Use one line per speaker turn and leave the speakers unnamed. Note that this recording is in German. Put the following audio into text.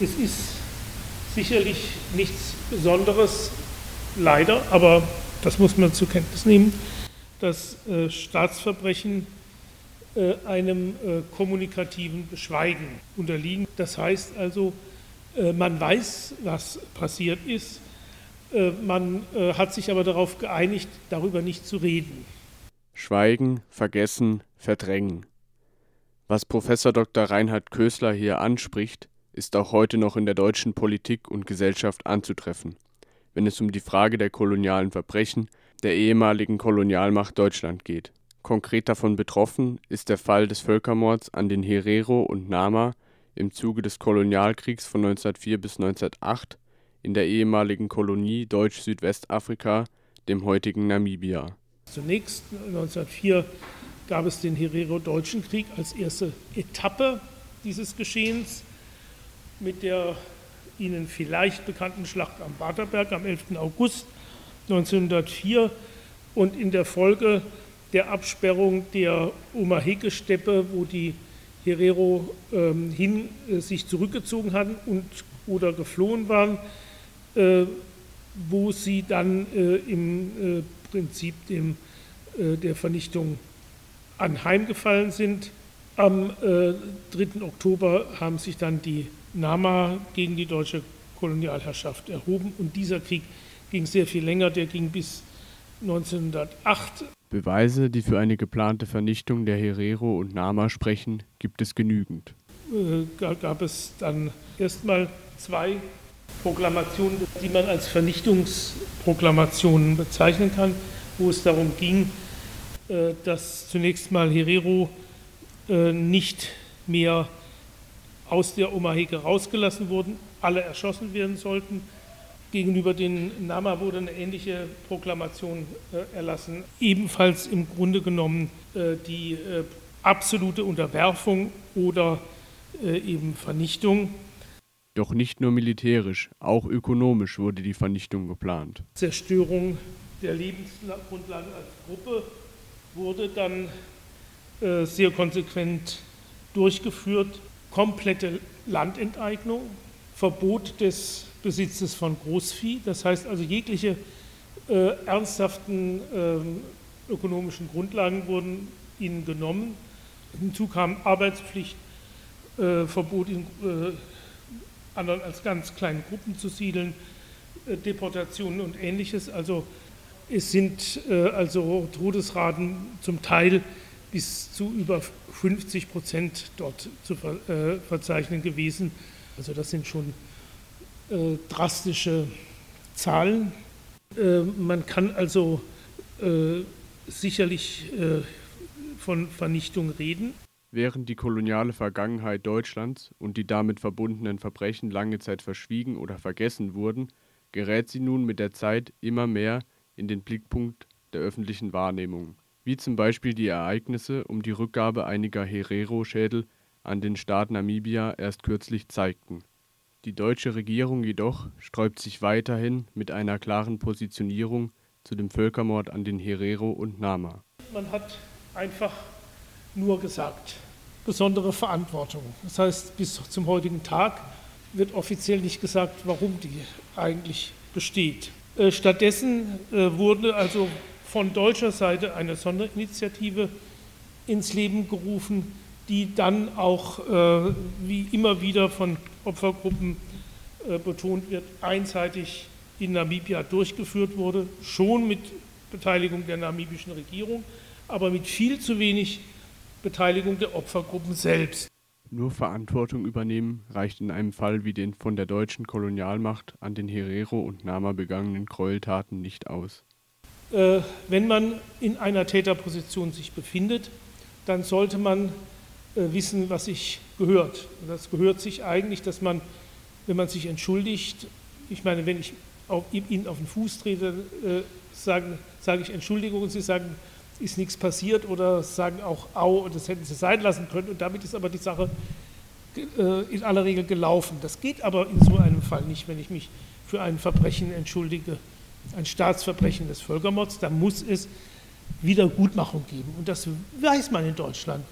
Es ist sicherlich nichts Besonderes, leider, aber das muss man zur Kenntnis nehmen, dass äh, Staatsverbrechen äh, einem äh, kommunikativen Beschweigen unterliegen. Das heißt also, äh, man weiß, was passiert ist, äh, man äh, hat sich aber darauf geeinigt, darüber nicht zu reden.
Schweigen, vergessen, verdrängen. Was Professor Dr. Reinhard Kösler hier anspricht, ist auch heute noch in der deutschen Politik und Gesellschaft anzutreffen, wenn es um die Frage der kolonialen Verbrechen der ehemaligen Kolonialmacht Deutschland geht. Konkret davon betroffen ist der Fall des Völkermords an den Herero und Nama im Zuge des Kolonialkriegs von 1904 bis 1908 in der ehemaligen Kolonie Deutsch-Südwestafrika, dem heutigen Namibia.
Zunächst 1904 gab es den Herero-Deutschen Krieg als erste Etappe dieses Geschehens mit der Ihnen vielleicht bekannten Schlacht am Waterberg am 11. August 1904 und in der Folge der Absperrung der Omaheke-Steppe, wo die Herero ähm, hin äh, sich zurückgezogen hatten und oder geflohen waren, äh, wo sie dann äh, im äh, Prinzip dem, äh, der Vernichtung anheimgefallen sind. Am 3. Äh, Oktober haben sich dann die Nama gegen die deutsche Kolonialherrschaft erhoben und dieser Krieg ging sehr viel länger, der ging bis 1908.
Beweise, die für eine geplante Vernichtung der Herero und Nama sprechen, gibt es genügend.
Äh, gab es dann erstmal zwei Proklamationen, die man als Vernichtungsproklamationen bezeichnen kann, wo es darum ging, äh, dass zunächst mal Herero äh, nicht mehr aus der Omaheke rausgelassen wurden, alle erschossen werden sollten Gegenüber den Nama wurde eine ähnliche Proklamation äh, erlassen, ebenfalls im Grunde genommen äh, die äh, absolute Unterwerfung oder äh, eben Vernichtung.
Doch nicht nur militärisch, auch ökonomisch wurde die Vernichtung geplant.
Zerstörung der Lebensgrundlagen als Gruppe wurde dann sehr konsequent durchgeführt. Komplette Landenteignung, Verbot des Besitzes von Großvieh. Das heißt also, jegliche äh, ernsthaften äh, ökonomischen Grundlagen wurden ihnen genommen. Hinzu kam Arbeitspflicht, äh, Verbot, in äh, anderen als ganz kleinen Gruppen zu siedeln, äh, Deportationen und ähnliches. Also es sind äh, also Todesraten zum Teil bis zu über 50 Prozent dort zu ver verzeichnen gewesen. Also das sind schon äh, drastische Zahlen. Äh, man kann also äh, sicherlich äh, von Vernichtung reden.
Während die koloniale Vergangenheit Deutschlands und die damit verbundenen Verbrechen lange Zeit verschwiegen oder vergessen wurden, gerät sie nun mit der Zeit immer mehr in den Blickpunkt der öffentlichen Wahrnehmung, wie zum Beispiel die Ereignisse um die Rückgabe einiger Herero-Schädel an den Staat Namibia erst kürzlich zeigten. Die deutsche Regierung jedoch sträubt sich weiterhin mit einer klaren Positionierung zu dem Völkermord an den Herero und Nama.
Man hat einfach nur gesagt, besondere Verantwortung. Das heißt, bis zum heutigen Tag wird offiziell nicht gesagt, warum die eigentlich besteht. Äh, stattdessen äh, wurde also von deutscher Seite eine Sonderinitiative ins Leben gerufen, die dann auch, äh, wie immer wieder von Opfergruppen äh, betont wird, einseitig in Namibia durchgeführt wurde, schon mit Beteiligung der namibischen Regierung, aber mit viel zu wenig Beteiligung der Opfergruppen selbst.
Nur Verantwortung übernehmen reicht in einem Fall wie den von der deutschen Kolonialmacht an den Herero und Nama begangenen Gräueltaten nicht aus.
Äh, wenn man in einer Täterposition sich befindet, dann sollte man äh, wissen, was sich gehört. Und das gehört sich eigentlich, dass man, wenn man sich entschuldigt, ich meine, wenn ich auf, Ihnen auf den Fuß trete, äh, sage, sage ich Entschuldigung und Sie sagen, ist nichts passiert oder sagen auch Au, das hätten Sie sein lassen können und damit ist aber die Sache in aller Regel gelaufen. Das geht aber in so einem Fall nicht, wenn ich mich für ein Verbrechen entschuldige, ein Staatsverbrechen des Völkermords, da muss es Wiedergutmachung geben. Und das weiß man in Deutschland.